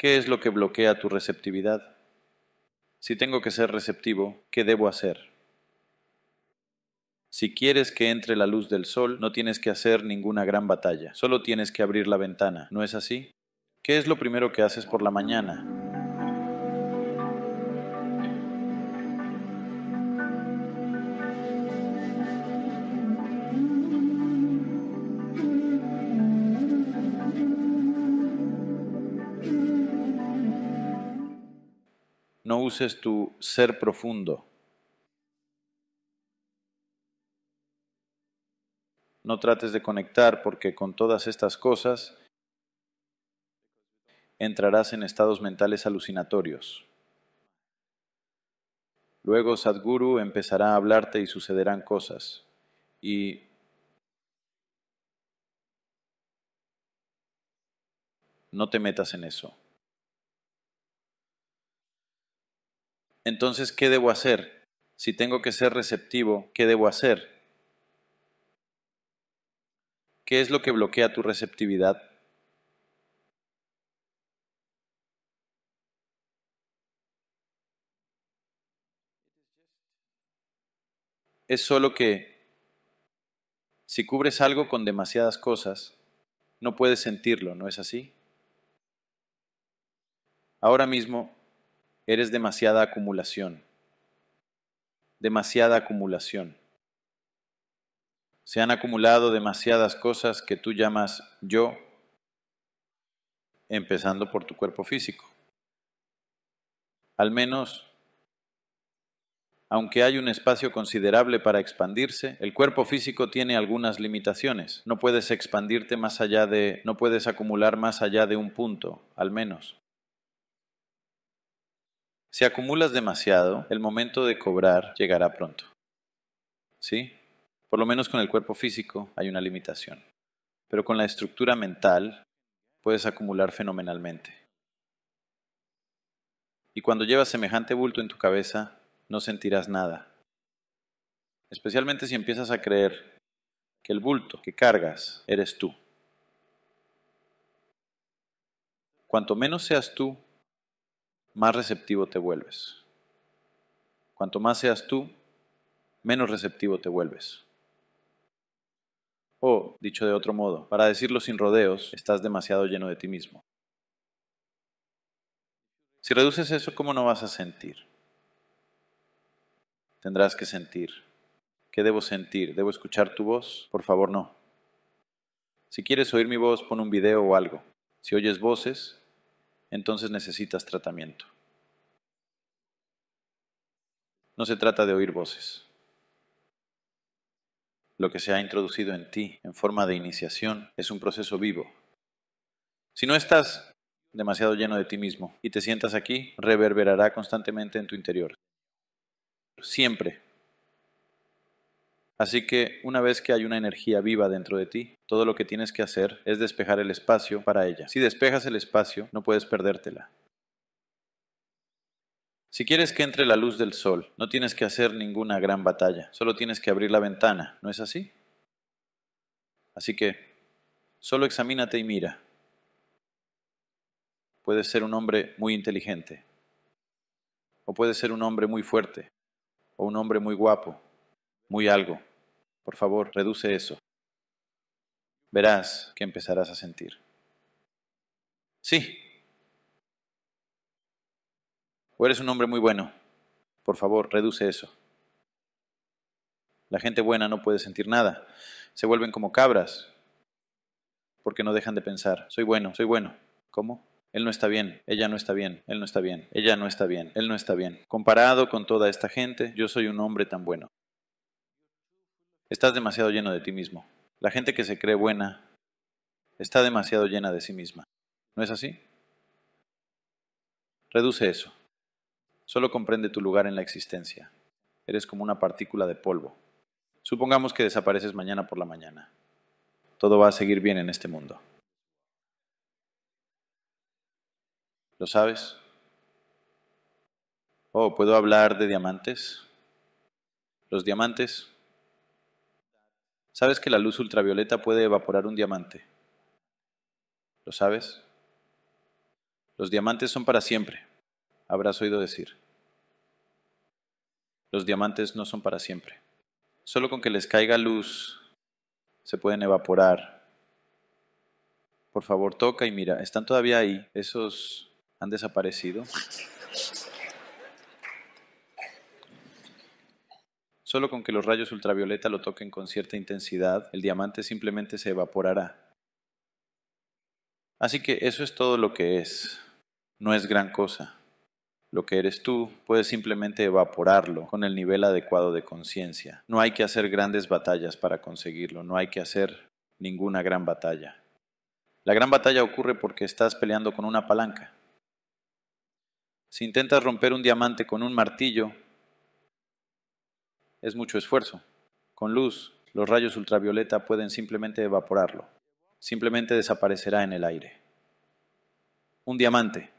¿Qué es lo que bloquea tu receptividad? Si tengo que ser receptivo, ¿qué debo hacer? Si quieres que entre la luz del sol, no tienes que hacer ninguna gran batalla, solo tienes que abrir la ventana, ¿no es así? ¿Qué es lo primero que haces por la mañana? No uses tu ser profundo. No trates de conectar porque con todas estas cosas entrarás en estados mentales alucinatorios. Luego Sadhguru empezará a hablarte y sucederán cosas. Y no te metas en eso. Entonces, ¿qué debo hacer? Si tengo que ser receptivo, ¿qué debo hacer? ¿Qué es lo que bloquea tu receptividad? Es solo que si cubres algo con demasiadas cosas, no puedes sentirlo, ¿no es así? Ahora mismo Eres demasiada acumulación. Demasiada acumulación. Se han acumulado demasiadas cosas que tú llamas yo, empezando por tu cuerpo físico. Al menos, aunque hay un espacio considerable para expandirse, el cuerpo físico tiene algunas limitaciones. No puedes expandirte más allá de, no puedes acumular más allá de un punto, al menos. Si acumulas demasiado, el momento de cobrar llegará pronto. ¿Sí? Por lo menos con el cuerpo físico hay una limitación. Pero con la estructura mental puedes acumular fenomenalmente. Y cuando llevas semejante bulto en tu cabeza, no sentirás nada. Especialmente si empiezas a creer que el bulto que cargas eres tú. Cuanto menos seas tú, más receptivo te vuelves. Cuanto más seas tú, menos receptivo te vuelves. O, dicho de otro modo, para decirlo sin rodeos, estás demasiado lleno de ti mismo. Si reduces eso, ¿cómo no vas a sentir? Tendrás que sentir. ¿Qué debo sentir? ¿Debo escuchar tu voz? Por favor, no. Si quieres oír mi voz, pon un video o algo. Si oyes voces, entonces necesitas tratamiento. No se trata de oír voces. Lo que se ha introducido en ti en forma de iniciación es un proceso vivo. Si no estás demasiado lleno de ti mismo y te sientas aquí, reverberará constantemente en tu interior. Siempre. Así que una vez que hay una energía viva dentro de ti, todo lo que tienes que hacer es despejar el espacio para ella. Si despejas el espacio, no puedes perdértela. Si quieres que entre la luz del sol, no tienes que hacer ninguna gran batalla, solo tienes que abrir la ventana, ¿no es así? Así que, solo examínate y mira. Puedes ser un hombre muy inteligente, o puedes ser un hombre muy fuerte, o un hombre muy guapo, muy algo. Por favor, reduce eso. Verás que empezarás a sentir. Sí. O eres un hombre muy bueno. Por favor, reduce eso. La gente buena no puede sentir nada. Se vuelven como cabras porque no dejan de pensar. Soy bueno, soy bueno. ¿Cómo? Él no está bien, ella no está bien, él no está bien, ella no está bien, él no está bien. Comparado con toda esta gente, yo soy un hombre tan bueno. Estás demasiado lleno de ti mismo. La gente que se cree buena está demasiado llena de sí misma. ¿No es así? Reduce eso. Solo comprende tu lugar en la existencia. Eres como una partícula de polvo. Supongamos que desapareces mañana por la mañana. Todo va a seguir bien en este mundo. ¿Lo sabes? Oh, ¿puedo hablar de diamantes? Los diamantes ¿Sabes que la luz ultravioleta puede evaporar un diamante? ¿Lo sabes? Los diamantes son para siempre, habrás oído decir. Los diamantes no son para siempre. Solo con que les caiga luz se pueden evaporar. Por favor, toca y mira, están todavía ahí. Esos han desaparecido. Solo con que los rayos ultravioleta lo toquen con cierta intensidad, el diamante simplemente se evaporará. Así que eso es todo lo que es. No es gran cosa. Lo que eres tú puedes simplemente evaporarlo con el nivel adecuado de conciencia. No hay que hacer grandes batallas para conseguirlo, no hay que hacer ninguna gran batalla. La gran batalla ocurre porque estás peleando con una palanca. Si intentas romper un diamante con un martillo, es mucho esfuerzo. Con luz, los rayos ultravioleta pueden simplemente evaporarlo. Simplemente desaparecerá en el aire. Un diamante.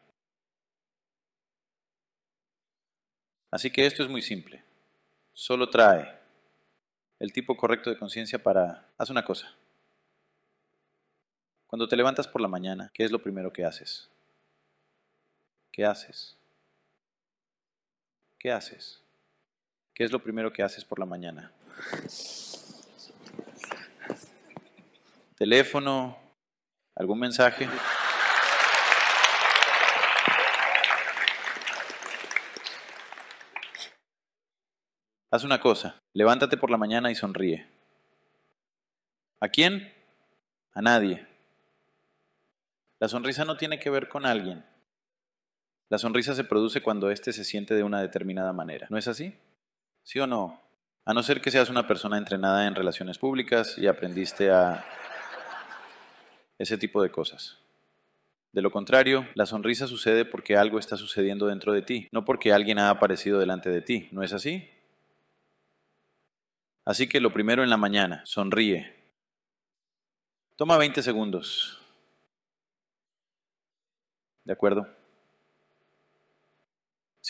Así que esto es muy simple. Solo trae el tipo correcto de conciencia para... Haz una cosa. Cuando te levantas por la mañana, ¿qué es lo primero que haces? ¿Qué haces? ¿Qué haces? ¿Qué es lo primero que haces por la mañana? ¿Teléfono? ¿Algún mensaje? Haz una cosa, levántate por la mañana y sonríe. ¿A quién? A nadie. La sonrisa no tiene que ver con alguien. La sonrisa se produce cuando éste se siente de una determinada manera. ¿No es así? ¿Sí o no? A no ser que seas una persona entrenada en relaciones públicas y aprendiste a ese tipo de cosas. De lo contrario, la sonrisa sucede porque algo está sucediendo dentro de ti, no porque alguien ha aparecido delante de ti. ¿No es así? Así que lo primero en la mañana, sonríe. Toma 20 segundos. ¿De acuerdo?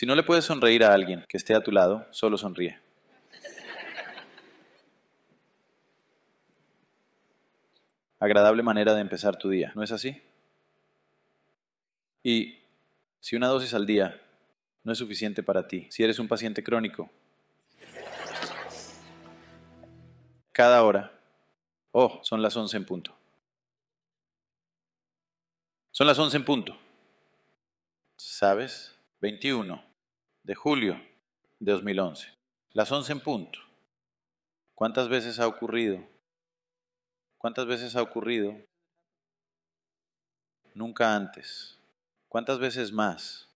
Si no le puedes sonreír a alguien que esté a tu lado, solo sonríe. Agradable manera de empezar tu día, ¿no es así? Y si una dosis al día no es suficiente para ti, si eres un paciente crónico, cada hora, oh, son las 11 en punto. Son las 11 en punto. ¿Sabes? 21 de julio de 2011. Las 11 en punto. ¿Cuántas veces ha ocurrido? ¿Cuántas veces ha ocurrido? Nunca antes. ¿Cuántas veces más?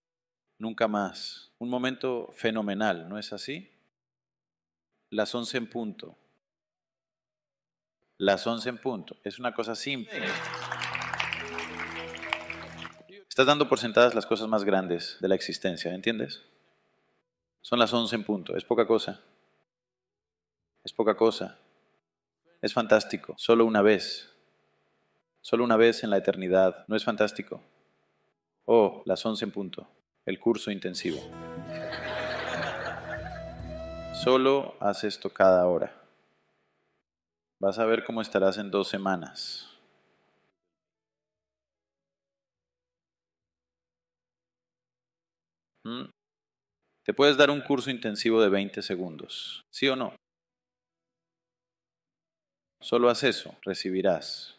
Nunca más. Un momento fenomenal, ¿no es así? Las 11 en punto. Las 11 en punto. Es una cosa simple. Estás dando por sentadas las cosas más grandes de la existencia, ¿entiendes? Son las 11 en punto, es poca cosa. Es poca cosa. Es fantástico, solo una vez. Solo una vez en la eternidad, ¿no es fantástico? Oh, las 11 en punto, el curso intensivo. Solo haz esto cada hora. Vas a ver cómo estarás en dos semanas. Mm. Te puedes dar un curso intensivo de 20 segundos, ¿sí o no? Solo haz eso, recibirás.